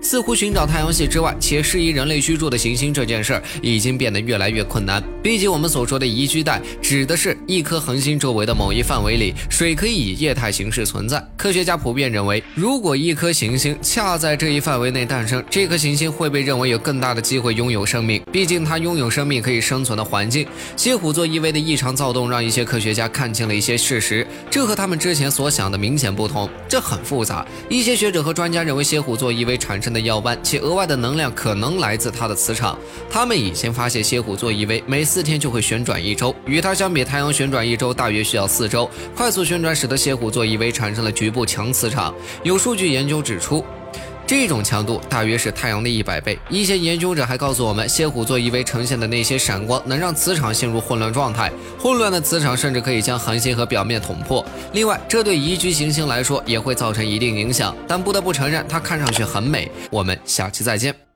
似乎寻找太阳系之外且适宜人类居住的行星这件事儿已经变得越来越困难。毕竟我们所说的宜居带指的是一颗恒星周围的某一范围里，水可以以液态形式存在。科学家普遍认为，如果一颗行星恰在这一范围内诞生，这颗行星会被认为有更大的机会拥有生命，毕竟它拥有生命可以生存的环境。蝎虎座 E V 的异常躁动让一些科学家看清了一些事实，这和他们之前所想的明显不同。这很复杂，一些学者和专家认为蝎虎座 E V 产生的耀斑，且额外的能量可能来自它的磁场。他们已经发现蝎虎座 E V 每四天就会旋转一周，与它相比，太阳旋转一周大约需要四周。快速旋转使得蝎虎座 E V 产生了局部强磁场。有数据研究指出。这种强度大约是太阳的一百倍。一些研究者还告诉我们，蝎虎座 E V 呈现的那些闪光能让磁场陷入混乱状态，混乱的磁场甚至可以将恒星和表面捅破。另外，这对宜居行星来说也会造成一定影响。但不得不承认，它看上去很美。我们下期再见。